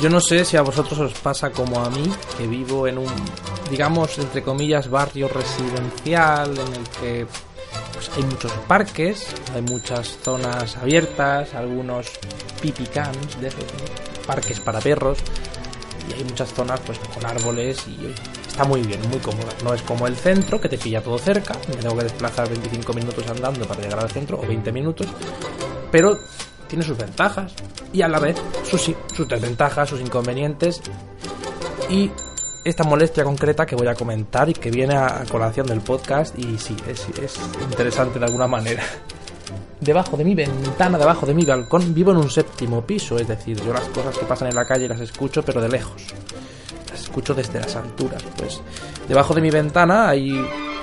Yo no sé si a vosotros os pasa como a mí, que vivo en un, digamos, entre comillas, barrio residencial en el que hay muchos parques, hay muchas zonas abiertas, algunos pipicans, de parques para perros, y hay muchas zonas pues con árboles y está muy bien, muy cómoda. No es como el centro, que te pilla todo cerca, me tengo que desplazar 25 minutos andando para llegar al centro, o 20 minutos, pero tiene sus ventajas y a la vez sus, sus desventajas, sus inconvenientes y esta molestia concreta que voy a comentar y que viene a colación del podcast y sí, es, es interesante de alguna manera. Debajo de mi ventana, debajo de mi balcón, vivo en un séptimo piso, es decir, yo las cosas que pasan en la calle las escucho pero de lejos. Las escucho desde las alturas, pues debajo de mi ventana hay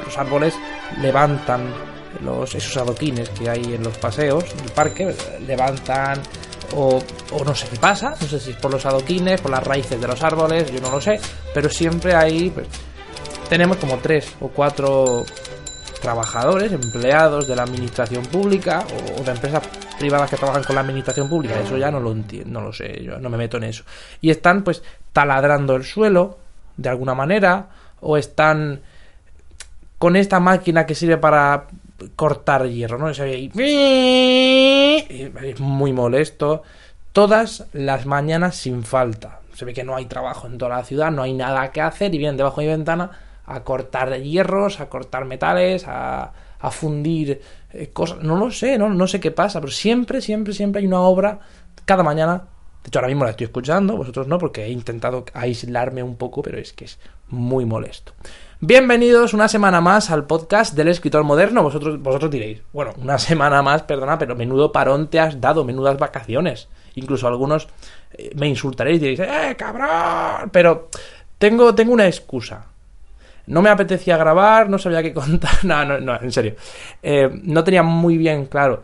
los árboles levantan los, esos adoquines que hay en los paseos, en el parque, levantan o, no sé qué pasa, no sé si es por los adoquines, por las raíces de los árboles, yo no lo sé, pero siempre hay, pues, tenemos como tres o cuatro trabajadores, empleados de la administración pública o de empresas privadas que trabajan con la administración pública, eso ya no lo entiendo, no lo sé, yo no me meto en eso. Y están pues taladrando el suelo de alguna manera o están con esta máquina que sirve para cortar hierro, ¿no? Es muy molesto. Todas las mañanas sin falta. Se ve que no hay trabajo en toda la ciudad, no hay nada que hacer y vienen debajo de mi ventana a cortar hierros, a cortar metales, a, a fundir eh, cosas. No lo sé, no, no sé qué pasa, pero siempre, siempre, siempre hay una obra cada mañana. De hecho, ahora mismo la estoy escuchando, vosotros no, porque he intentado aislarme un poco, pero es que es muy molesto. Bienvenidos una semana más al podcast del escritor moderno. Vosotros, vosotros diréis, bueno, una semana más, perdona, pero menudo parón te has dado, menudas vacaciones. Incluso algunos eh, me insultaréis y diréis, ¡eh, cabrón! Pero tengo, tengo una excusa. No me apetecía grabar, no sabía qué contar. No, no, no, en serio. Eh, no tenía muy bien claro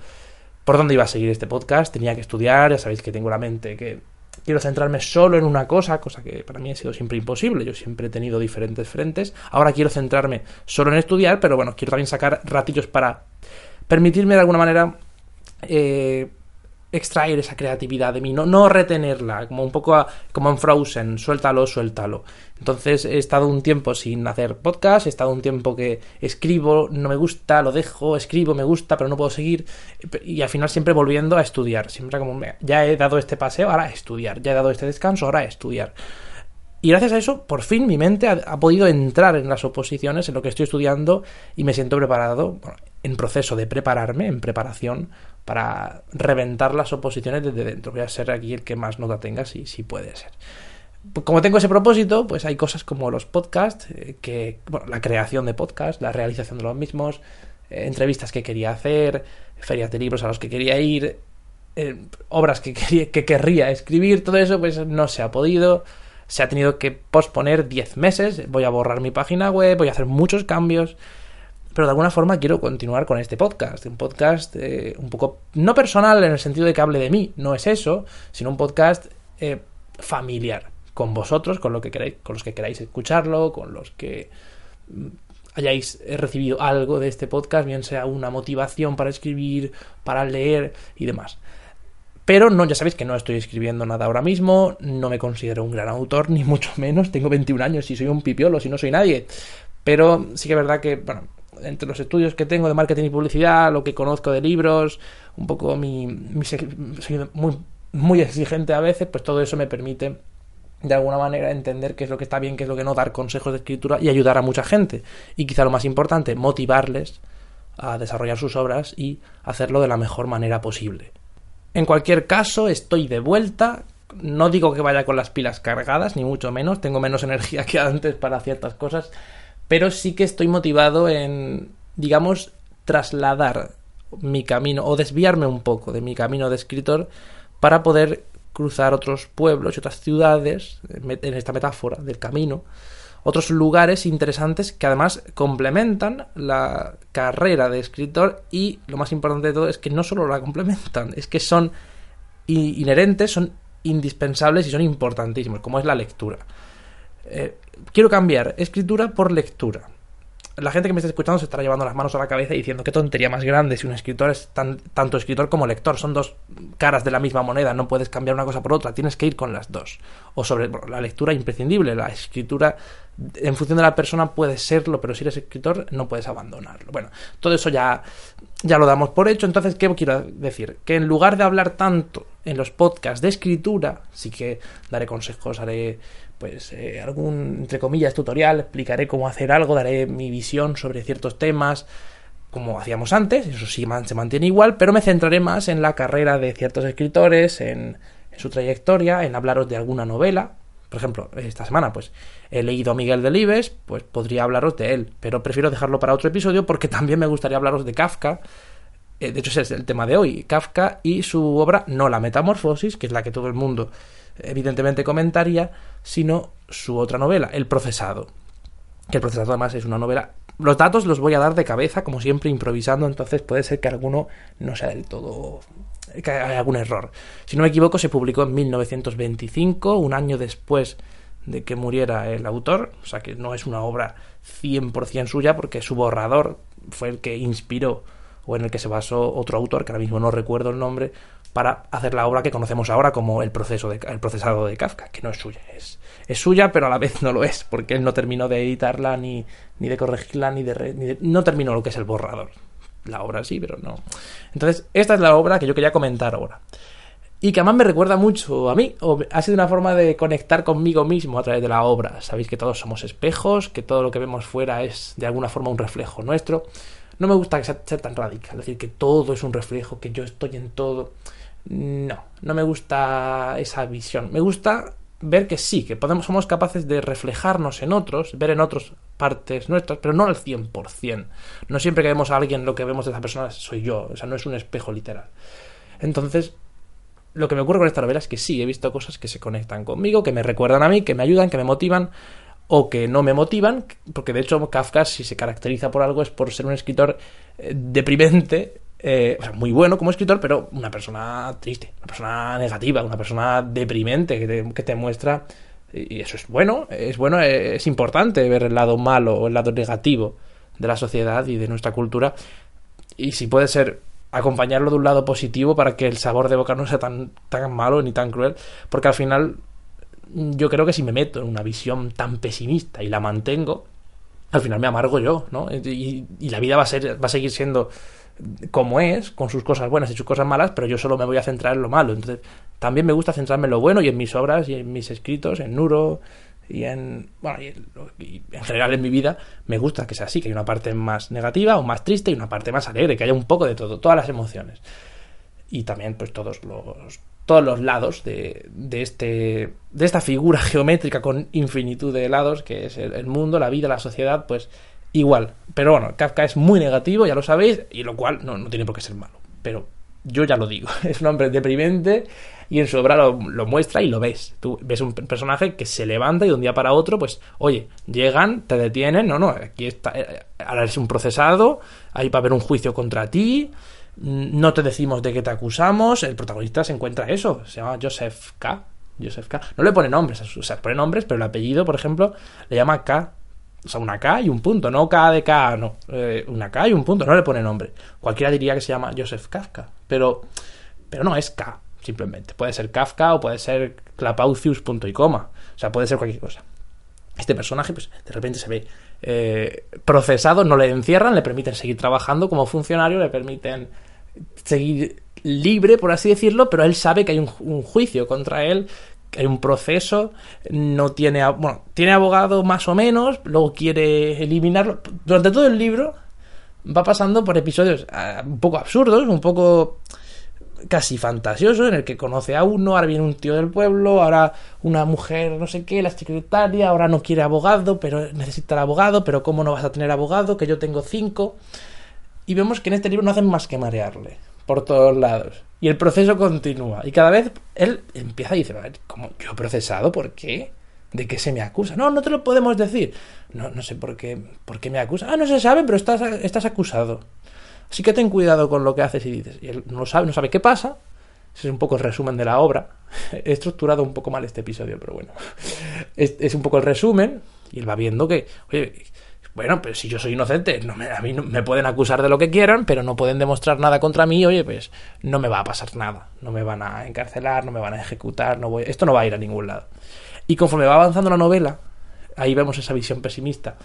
por dónde iba a seguir este podcast. Tenía que estudiar, ya sabéis que tengo la mente que quiero centrarme solo en una cosa, cosa que para mí ha sido siempre imposible. Yo siempre he tenido diferentes frentes. Ahora quiero centrarme solo en estudiar, pero bueno, quiero también sacar ratillos para permitirme de alguna manera eh, extraer esa creatividad de mí, no, no retenerla, como un poco como en Frozen, suéltalo, suéltalo. Entonces he estado un tiempo sin hacer podcast, he estado un tiempo que escribo, no me gusta, lo dejo, escribo, me gusta, pero no puedo seguir, y al final siempre volviendo a estudiar, siempre como ya he dado este paseo, ahora a estudiar, ya he dado este descanso, ahora a estudiar. Y gracias a eso, por fin mi mente ha, podido entrar en las oposiciones, en lo que estoy estudiando, y me siento preparado, en proceso de prepararme, en preparación para reventar las oposiciones desde dentro. Voy a ser aquí el que más nota tenga, si, si puede ser. Como tengo ese propósito, pues hay cosas como los podcasts, eh, que, bueno, la creación de podcasts, la realización de los mismos, eh, entrevistas que quería hacer, ferias de libros a los que quería ir, eh, obras que, quería, que querría escribir, todo eso pues no se ha podido, se ha tenido que posponer 10 meses, voy a borrar mi página web, voy a hacer muchos cambios, pero de alguna forma quiero continuar con este podcast. Un podcast eh, un poco, no personal en el sentido de que hable de mí, no es eso, sino un podcast eh, familiar, con vosotros, con, lo que queráis, con los que queráis escucharlo, con los que mm, hayáis recibido algo de este podcast, bien sea una motivación para escribir, para leer y demás. Pero no, ya sabéis que no estoy escribiendo nada ahora mismo, no me considero un gran autor, ni mucho menos, tengo 21 años y soy un pipiolo, si no soy nadie. Pero sí que es verdad que, bueno, entre los estudios que tengo de marketing y publicidad, lo que conozco de libros, un poco mi, soy muy, muy exigente a veces, pues todo eso me permite de alguna manera entender qué es lo que está bien, qué es lo que no, dar consejos de escritura y ayudar a mucha gente. Y quizá lo más importante, motivarles a desarrollar sus obras y hacerlo de la mejor manera posible. En cualquier caso, estoy de vuelta. No digo que vaya con las pilas cargadas, ni mucho menos. Tengo menos energía que antes para ciertas cosas. Pero sí que estoy motivado en, digamos, trasladar mi camino o desviarme un poco de mi camino de escritor para poder cruzar otros pueblos y otras ciudades, en esta metáfora del camino, otros lugares interesantes que además complementan la carrera de escritor y lo más importante de todo es que no solo la complementan, es que son inherentes, son indispensables y son importantísimos, como es la lectura. Eh, quiero cambiar escritura por lectura la gente que me está escuchando se estará llevando las manos a la cabeza y diciendo qué tontería más grande si un escritor es tan, tanto escritor como lector. Son dos caras de la misma moneda, no puedes cambiar una cosa por otra, tienes que ir con las dos. O sobre la lectura imprescindible, la escritura en función de la persona puede serlo, pero si eres escritor no puedes abandonarlo. Bueno, todo eso ya, ya lo damos por hecho. Entonces, ¿qué quiero decir? Que en lugar de hablar tanto en los podcasts de escritura, sí que daré consejos, haré pues eh, algún, entre comillas, tutorial, explicaré cómo hacer algo, daré mi visión sobre ciertos temas, como hacíamos antes, eso sí se mantiene igual, pero me centraré más en la carrera de ciertos escritores, en, su trayectoria, en hablaros de alguna novela. Por ejemplo, esta semana, pues he leído a Miguel Delibes, pues podría hablaros de él, pero prefiero dejarlo para otro episodio porque también me gustaría hablaros de Kafka. Eh, de hecho, ese es el tema de hoy, Kafka y su obra No la Metamorfosis, que es la que todo el mundo evidentemente comentaría, sino su otra novela, El procesado. Que el procesado además es una novela... Los datos los voy a dar de cabeza, como siempre, improvisando, entonces puede ser que alguno no sea del todo... que haya algún error. Si no me equivoco, se publicó en 1925, un año después de que muriera el autor, o sea que no es una obra 100% suya, porque su borrador fue el que inspiró o en el que se basó otro autor, que ahora mismo no recuerdo el nombre, para hacer la obra que conocemos ahora como el, proceso de, el procesado de Kafka, que no es suya, es, es suya, pero a la vez no lo es, porque él no terminó de editarla, ni, ni de corregirla, ni de, ni No terminó lo que es el borrador. La obra sí, pero no. Entonces, esta es la obra que yo quería comentar ahora. Y que además me recuerda mucho a mí, o ha sido una forma de conectar conmigo mismo a través de la obra. Sabéis que todos somos espejos, que todo lo que vemos fuera es de alguna forma un reflejo nuestro. No me gusta ser tan radical, decir, que todo es un reflejo, que yo estoy en todo no, no me gusta esa visión. Me gusta ver que sí, que podemos, somos capaces de reflejarnos en otros, ver en otros partes nuestras, pero no al 100%. No siempre que vemos a alguien lo que vemos de esa persona soy yo, o sea, no es un espejo literal. Entonces, lo que me ocurre con esta novela es que sí, he visto cosas que se conectan conmigo, que me recuerdan a mí, que me ayudan, que me motivan, o que no me motivan, porque de hecho Kafka, si se caracteriza por algo, es por ser un escritor eh, deprimente eh, o sea, muy bueno como escritor, pero una persona triste, una persona negativa, una persona deprimente que te, muestra. Y eso es bueno, es bueno, es importante ver el lado malo o el lado negativo de la sociedad y de nuestra cultura. Y si puede ser acompañarlo de un lado positivo para que el sabor de boca no sea tan, tan malo ni tan cruel, porque al final yo creo que si me meto en una visión tan pesimista y la mantengo, al final me amargo yo, ¿no? Y, y la vida va a ser, va a seguir siendo como es, con sus cosas buenas y sus cosas malas, pero yo solo me voy a centrar en lo malo. Entonces, también me gusta centrarme en lo bueno y en mis obras y en mis escritos, en Nuro y en, bueno, y en general en mi vida, me gusta que sea así, que hay una parte más negativa o más triste y una parte más alegre, que haya un poco de todo, todas las emociones. Y también, pues, todos los, todos los lados de, de, este, de esta figura geométrica con infinitud de lados, que es el mundo, la vida, la sociedad, pues igual. Pero bueno, Kafka es muy negativo, ya lo sabéis, y lo cual no, tiene por qué ser malo. Pero yo ya lo digo, es un hombre deprimente y en su obra lo, muestra y lo ves. Tú ves un personaje que se levanta y de un día para otro, pues, oye, llegan, te detienen, no, no, aquí está, eh, ahora eres un procesado, ahí va a haber un juicio contra ti, no te decimos de qué te acusamos, el protagonista se encuentra eso, se llama Joseph K. Joseph K. No le pone nombres, o sea, pone nombres, pero el apellido, por ejemplo, le llama K o sea, una K y un punto, no K de K, no. Eh, una K y un punto, no le pone nombre. Cualquiera diría que se llama Joseph Kafka, pero, pero no es K, simplemente. Puede ser Kafka o puede ser Clapaucius punto y coma. O sea, puede ser cualquier cosa. Este personaje, pues, de repente se ve eh, procesado, no le encierran, le permiten seguir trabajando como funcionario, le permiten seguir libre, por así decirlo, pero él sabe que hay un juicio contra él hay un proceso, no tiene, bueno, tiene abogado más o menos, luego quiere eliminarlo. Durante todo el libro va pasando por episodios ah, un poco absurdos, un poco casi fantasioso en el que conoce a uno, ahora viene un tío del pueblo, ahora una mujer no sé qué, la secretaria, ahora no quiere abogado, pero necesita el abogado, pero ¿cómo no vas a tener abogado? Que yo tengo cinco. Y vemos que en este libro no hacen más que marearle por todos lados. Y el proceso continúa. Y cada vez él empieza a decir, ¿cómo yo he procesado? ¿Por qué? ¿De qué se me acusa? No, no te lo podemos decir. No, no sé por qué, por qué me acusa. Ah, no se sabe, pero estás, estás acusado. Así que ten cuidado con lo que haces y dices. Y él no sabe, no sabe qué pasa. Ese es un poco el resumen de la obra. He estructurado un poco mal este episodio, pero bueno. Es, un poco el resumen. Y él va viendo que, oye, bueno, pero si yo soy inocente, no me, a mí me pueden acusar de lo que quieran, pero no pueden demostrar nada contra mí, oye, pues no me va a pasar nada. No me van a encarcelar, no me van a ejecutar, no voy, esto no va a ir a ningún lado. Y conforme va avanzando la novela, ahí vemos esa visión pesimista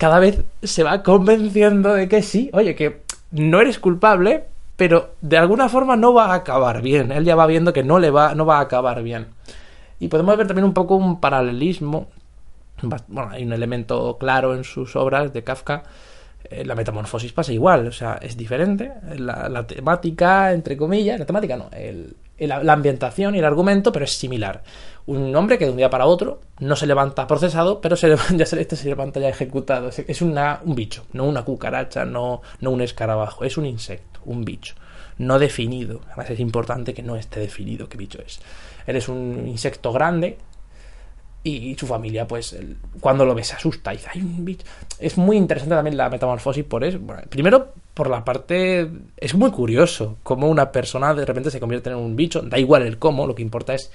cada vez se va convenciendo de que sí, oye, que no eres culpable, pero de alguna forma no va a acabar bien. Él ya va viendo que no le va, no va a acabar bien. Y podemos ver también un poco un paralelismo. Bueno, hay un elemento claro en sus obras de Kafka. Eh, la metamorfosis pasa igual, o sea, es diferente. La, temática, entre comillas, la temática no, el, la ambientación y el argumento, pero es similar. Un hombre que de un día para otro no se levanta procesado, pero se levanta, ya se, este se levanta ya ejecutado. Es una, un bicho, no una cucaracha, no, no un escarabajo, es un insecto, un bicho. No definido. Además es importante que no esté definido qué bicho es. Eres un insecto grande, y su familia, pues, cuando lo ves, se asusta y dice, hay un bicho. Es muy interesante también la metamorfosis por eso. primero, por la parte. Es muy curioso cómo una persona de repente se convierte en un bicho. Da igual el cómo, lo que importa es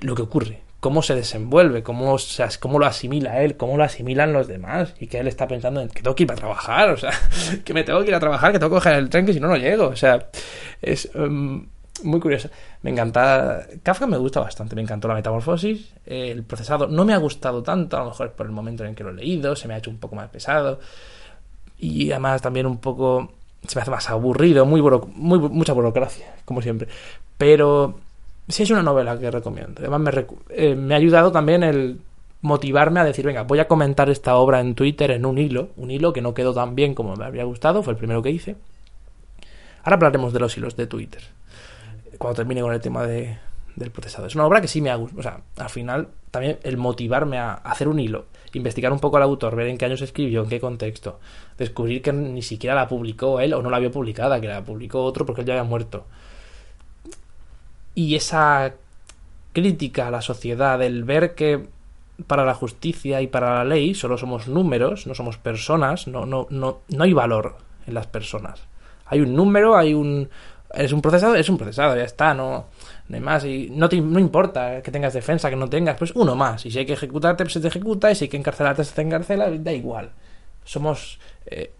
lo que ocurre, cómo se desenvuelve, cómo, cómo lo asimila él, cómo lo asimilan los demás. Y que él está pensando en que tengo que ir a trabajar, o sea, que me tengo que ir a trabajar, que tengo que coger el tren, que si no, no llego. O sea, es. Em, muy curioso. Me encanta. Kafka me gusta bastante. Me encantó la metamorfosis. El procesado no me ha gustado tanto, a lo mejor por el momento en que lo he leído. Se me ha hecho un poco más pesado. Y además también un poco. Se me hace más aburrido. Muy, muy mucha burocracia, como siempre. Pero sí es una novela que recomiendo. Además me, eh, me ha ayudado también el motivarme a decir, venga, voy a comentar esta obra en Twitter en un hilo. Un hilo que no quedó tan bien como me habría gustado. Fue el primero que hice. Ahora hablaremos de los hilos de Twitter cuando termine con el tema de, del procesado. Es una obra que sí me ha gustado. O sea, al final, también el motivarme a hacer un hilo, investigar un poco al autor, ver en qué años escribió, en qué contexto, descubrir que ni siquiera la publicó él o no la vio publicada, que la publicó otro porque él ya había muerto. Y esa crítica a la sociedad, el ver que para la justicia y para la ley solo somos números, no somos personas, no, no, no, no hay valor en las personas. Hay un número, hay un, es un procesado, es un procesado, ya está, no, no hay más. Y no, te, no importa que tengas defensa, que no tengas, pues uno más. Y si hay que ejecutarte, pues se te ejecuta. Y si hay que encarcelarte, se te encarcela, da igual. Somos. Eh,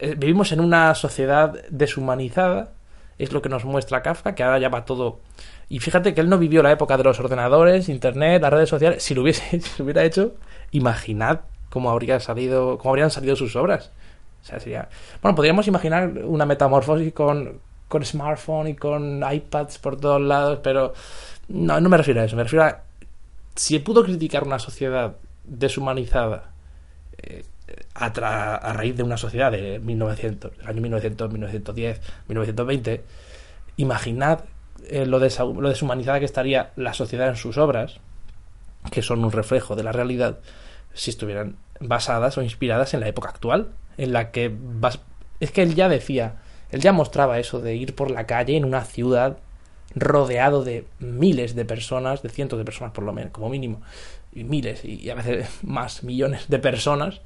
eh, vivimos en una sociedad deshumanizada, es lo que nos muestra Kafka, que ahora ya va todo. Y fíjate que él no vivió la época de los ordenadores, internet, las redes sociales. Si lo hubiese, si hubiera hecho, imaginad cómo habría salido, cómo habrían salido sus obras. O sea, sería... Bueno, podríamos imaginar una metamorfosis con, con smartphone y con iPads por todos lados, pero no, no me refiero a eso, me refiero a si pudo criticar una sociedad deshumanizada eh, a, raíz de una sociedad de 1900, año 1900, 1910, 1920, imaginad eh, lo, lo deshumanizada que estaría la sociedad en sus obras, que son un reflejo de la realidad, si estuvieran basadas o inspiradas en la época actual, en la que es que él ya decía él ya mostraba eso de ir por la calle en una ciudad rodeado de miles de personas, de cientos de personas por lo menos, como mínimo, y miles y a veces más millones de personas,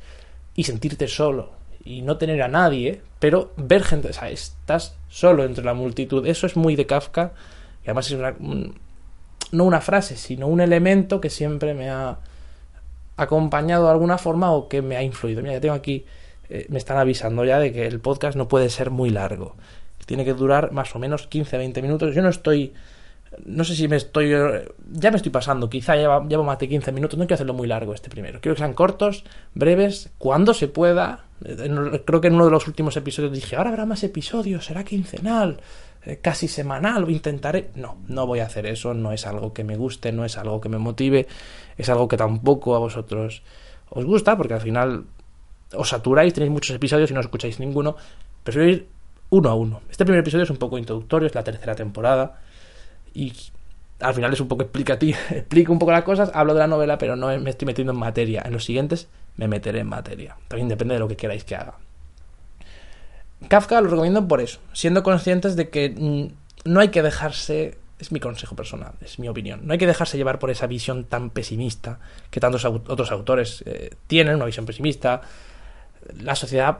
y sentirte solo y no tener a nadie, pero ver gente, o sea, estás solo entre la multitud, eso es muy de Kafka, y además es una, no una frase, sino un elemento que siempre me ha acompañado de alguna forma o que me ha influido. Mira, ya tengo aquí eh, me están avisando ya de que el podcast no puede ser muy largo. Tiene que durar más o menos 15-20 minutos. Yo no estoy... No sé si me estoy... Ya me estoy pasando. Quizá llevo, más de 15 minutos. No quiero hacerlo muy largo este primero. Quiero que sean cortos, breves, cuando se pueda. Eh, creo que en uno de los últimos episodios dije, ahora habrá más episodios, será quincenal, eh, casi semanal, o intentaré. No, no voy a hacer eso. No es algo que me guste, no es algo que me motive. Es algo que tampoco a vosotros os gusta, porque al final os saturáis, tenéis muchos episodios y no escucháis ninguno. Prefiero ir uno a uno. Este primer episodio es un poco introductorio, es la tercera temporada. Y al final es un poco explicativo, explico un poco las cosas, hablo de la novela, pero no me estoy metiendo en materia. En los siguientes me meteré en materia. También depende de lo que queráis que haga. Kafka lo recomiendo por eso, siendo conscientes de que mm, no hay que dejarse, es mi consejo personal, es mi opinión, no hay que dejarse llevar por esa visión tan pesimista que tantos otros autores eh, tienen, una visión pesimista. La sociedad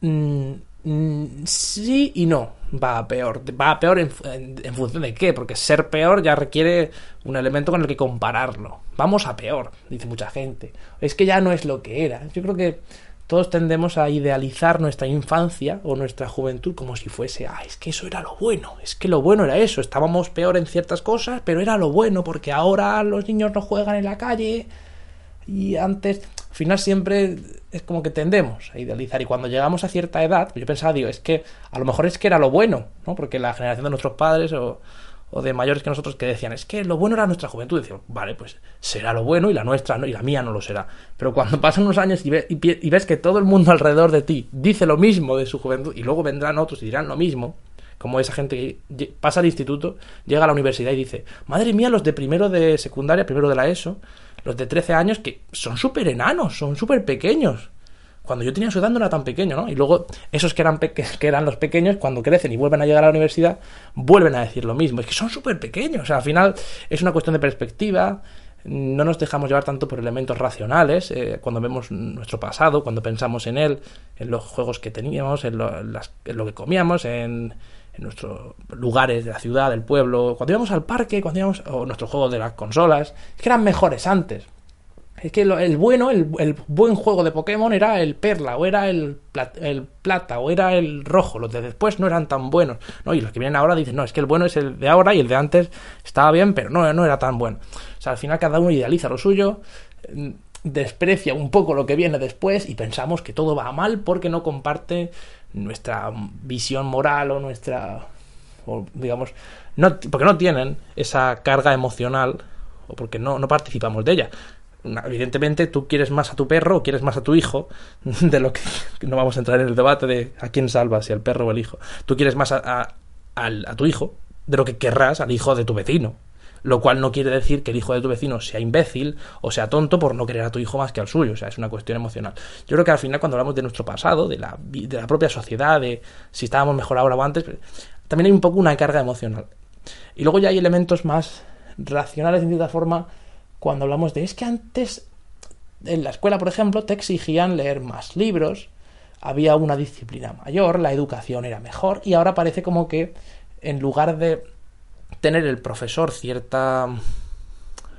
mm, mm, sí y no va a peor. Va a peor en, en, función de qué, porque ser peor ya requiere un elemento con el que compararlo. Vamos a peor, dice mucha gente. Es que ya no es lo que era. Yo creo que todos tendemos a idealizar nuestra infancia o nuestra juventud como si fuese, ah, es que eso era lo bueno, es que lo bueno era eso, estábamos peor en ciertas cosas, pero era lo bueno, porque ahora los niños no juegan en la calle y antes, al final siempre es como que tendemos a idealizar y cuando llegamos a cierta edad, yo pensaba, digo, es que a lo mejor es que era lo bueno, ¿no? Porque la generación de nuestros padres o o de mayores que nosotros que decían, es que lo bueno era nuestra juventud. Decíamos, vale, pues será lo bueno y la nuestra no, y la mía no lo será. Pero cuando pasan unos años y, y, ves que todo el mundo alrededor de ti dice lo mismo de su juventud y luego vendrán otros y dirán lo mismo, como esa gente que pasa al instituto, llega a la universidad y dice, madre mía, los de primero de secundaria, primero de la ESO, los de 13 años que son súper enanos, son súper pequeños cuando yo tenía su edad no era tan pequeño, ¿no? Y luego esos que eran, que eran los pequeños, cuando crecen y vuelven a llegar a la universidad, vuelven a decir lo mismo. Es que son súper pequeños. Al final es una cuestión de perspectiva. No nos dejamos llevar tanto por elementos racionales eh, cuando vemos nuestro pasado, cuando pensamos en él, en los juegos que teníamos, en lo, lo que comíamos, en, nuestros lugares de la ciudad, del pueblo, cuando íbamos al parque, cuando íbamos, o nuestros juegos de las consolas, es que eran mejores antes. Es que el bueno, el, buen juego de Pokémon era el perla, o era el, el, plata, o era el rojo. Los de después no eran tan buenos. ¿no? Y los que vienen ahora dicen, no, es que el bueno es el de ahora y el de antes estaba bien, pero no, no era tan bueno. O sea, al final cada uno idealiza lo suyo, mm, desprecia un poco lo que viene después y pensamos que todo va mal porque no comparte nuestra visión moral o nuestra, o digamos, no, porque no tienen esa carga emocional o porque no, no participamos de ella. Evidentemente tú quieres más a tu perro o quieres más a tu hijo de lo que no vamos a entrar en el debate de a quién salvas si al perro o al hijo. Tú quieres más a, a, tu hijo de lo que querrás al hijo de tu vecino lo cual no quiere decir que el hijo de tu vecino sea imbécil o sea tonto por no querer a tu hijo más que al suyo o sea es una cuestión emocional. Yo creo que al final cuando hablamos de nuestro pasado de la, de la propia sociedad de si estábamos mejor ahora o antes también hay un poco una carga emocional. Y luego ya hay elementos más racionales en cierta forma cuando hablamos de es que antes en la escuela, por ejemplo, te exigían leer más libros, había una disciplina mayor, la educación era mejor y ahora parece como que en lugar de tener el profesor cierta,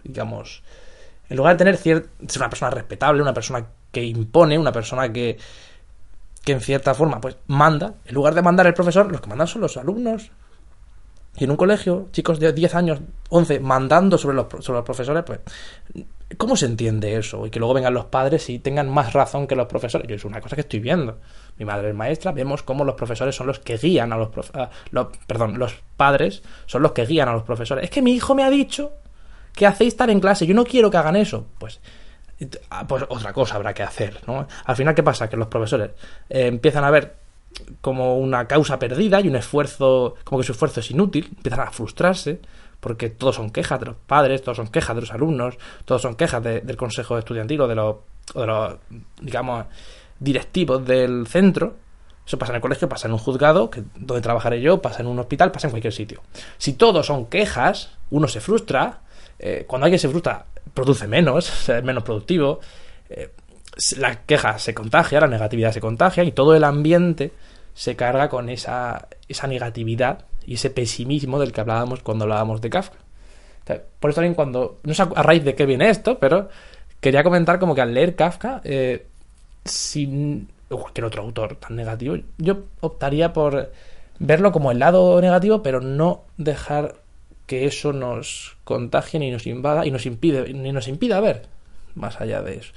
digamos, en lugar de tener cierta, ser una persona respetable, una persona que impone, una persona que, que en cierta forma pues manda, en lugar de mandar el profesor, los que mandan son los alumnos, y en un colegio, chicos de 10 años, 11, mandando sobre los, sobre los profesores, pues, ¿cómo se entiende eso? Y que luego vengan los padres y tengan más razón que los profesores. Yo es una cosa que estoy viendo. Mi madre es maestra, vemos cómo los profesores son los que guían a los, perdón, los padres son los que guían a los profesores. Es que mi hijo me ha dicho que hacéis estar en clase, yo no quiero que hagan eso. Pues ah, pues otra cosa habrá que hacer, ¿no? Al final, ¿qué pasa? Que los profesores eh, empiezan a ver como una causa perdida y un esfuerzo, como que su esfuerzo es inútil, empiezan a frustrarse, porque todos son quejas de los padres, todos son quejas de los alumnos, todos son quejas del consejo estudiantil o de los, de los, digamos, directivos del centro. Eso pasa en el colegio, pasa en un juzgado, que, donde trabajaré yo, pasa en un hospital, pasa en cualquier sitio. Si todos son quejas, uno se frustra, eh, cuando alguien se frustra, produce menos, es menos productivo. Eh, la queja se contagia, la negatividad se contagia y todo el ambiente se carga con esa, esa negatividad y ese pesimismo del que hablábamos cuando hablábamos de Kafka. por eso también cuando, no sé a raíz de qué viene esto, pero quería comentar como que al leer Kafka, eh, sin cualquier otro autor tan negativo, yo optaría por verlo como el lado negativo, pero no dejar que eso nos contagie ni nos invada y nos impide, ni nos impida ver más allá de eso.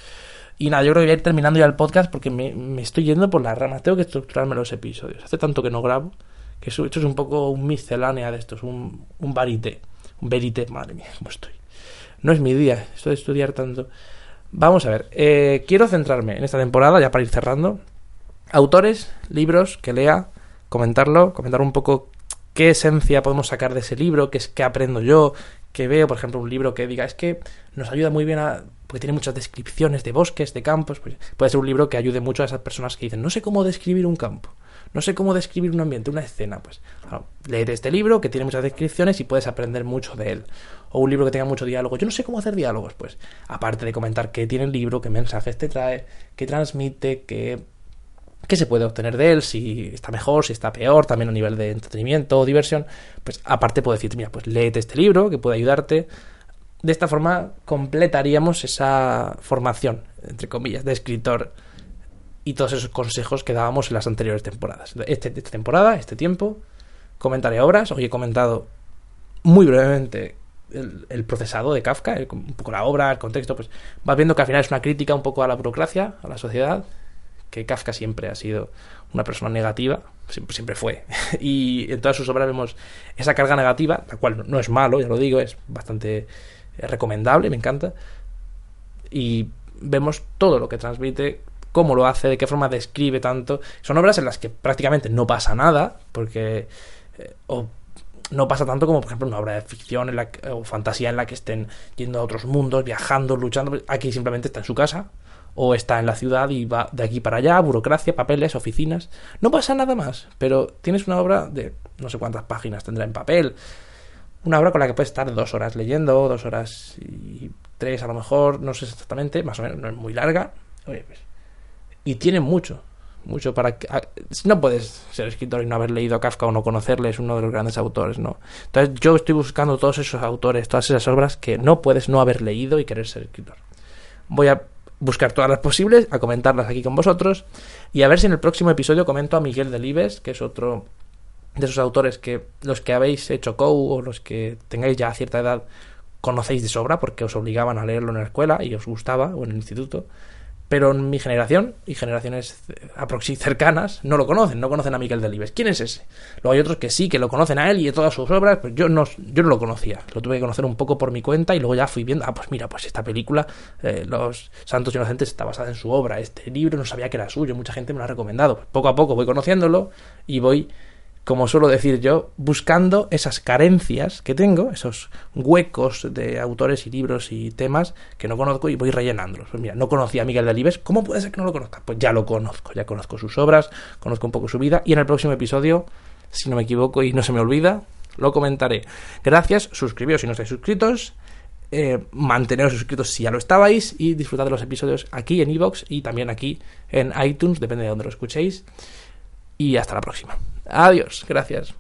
Y nada, yo creo que voy a ir terminando ya el podcast porque me, estoy yendo por las ramas. Tengo que estructurarme los episodios. Hace tanto que no grabo que esto es un poco un miscelánea de estos, un, un Un verité, madre mía, cómo estoy. No es mi día, esto de estudiar tanto. Vamos a ver, eh, quiero centrarme en esta temporada, ya para ir cerrando. Autores, libros que lea, comentarlo, comentar un poco qué esencia podemos sacar de ese libro, qué es qué aprendo yo, qué veo, por ejemplo, un libro que diga, es que nos ayuda muy bien a porque tiene muchas descripciones de bosques, de campos, pues puede ser un libro que ayude mucho a esas personas que dicen, no sé cómo describir un campo, no sé cómo describir un ambiente, una escena, pues claro, léete este libro que tiene muchas descripciones y puedes aprender mucho de él. O un libro que tenga mucho diálogo, yo no sé cómo hacer diálogos, pues aparte de comentar qué tiene el libro, qué mensajes te trae, qué transmite, qué qué se puede obtener de él, si está mejor, si está peor, también a nivel de entretenimiento o diversión, pues aparte puedo decirte, mira, pues léete este libro que puede ayudarte de esta forma completaríamos esa formación, entre comillas, de escritor y todos esos consejos que dábamos en las anteriores temporadas. Este, esta temporada, este tiempo, comentaré obras. Hoy he comentado muy brevemente el, procesado de Kafka, un poco la obra, el contexto. Pues vas viendo que al final es una crítica un poco a la burocracia, a la sociedad, que Kafka siempre ha sido una persona negativa, siempre, fue. y en todas sus obras vemos esa carga negativa, la cual no es malo, ya lo digo, es bastante es recomendable, me encanta. Y vemos todo lo que transmite, cómo lo hace, de qué forma describe tanto. Son obras en las que prácticamente no pasa nada, porque... Eh, no pasa tanto como, por ejemplo, una obra de ficción en la o fantasía en la que estén yendo a otros mundos, viajando, luchando. Aquí simplemente está en su casa, o está en la ciudad y va de aquí para allá, burocracia, papeles, oficinas. No pasa nada más, pero tienes una obra de no sé cuántas páginas tendrá en papel, una obra con la que puedes estar dos horas leyendo, dos horas y tres a lo mejor, no sé exactamente, más o menos, no es muy larga. Oye, pues, y tiene mucho, mucho para que... No puedes ser escritor y no haber leído a Kafka o no conocerle, es uno de los grandes autores, ¿no? Entonces yo estoy buscando todos esos autores, todas esas obras que no puedes no haber leído y querer ser escritor. Voy a buscar todas las posibles, a comentarlas aquí con vosotros y a ver si en el próximo episodio comento a Miguel Delibes, que es otro de esos autores que los que habéis hecho COU o los que tengáis ya cierta edad conocéis de sobra porque os obligaban a leerlo en la escuela y os gustaba o en el instituto. Pero en mi generación y generaciones cercanas no lo conocen, no conocen a Miguel Delibes. ¿Quién es ese? Luego hay otros que sí, que lo conocen a él y de todas sus obras, pero yo no, yo no lo conocía. Lo tuve que conocer un poco por mi cuenta y luego ya fui viendo, ah, pues mira, pues esta película, eh, Los Santos Inocentes, está basada en su obra. Este libro no sabía que era suyo, mucha gente me lo ha recomendado. poco a poco voy conociéndolo y voy como suelo decir yo, buscando esas carencias que tengo, esos huecos de autores y libros y temas que no conozco y voy rellenándolos. Pues mira, no conocía a Miguel Delibes, ¿cómo puede ser que no lo conozca? Pues ya lo conozco, ya conozco sus obras, conozco un poco su vida y en el próximo episodio, si no me equivoco y no se me olvida, lo comentaré. Gracias, suscribíos si no estáis suscritos. Eh, manteneros suscritos si ya lo estabais y disfrutad de los episodios aquí en iVoox y también aquí en iTunes, depende de dónde lo escuchéis. Y hasta la próxima. Adiós, gracias.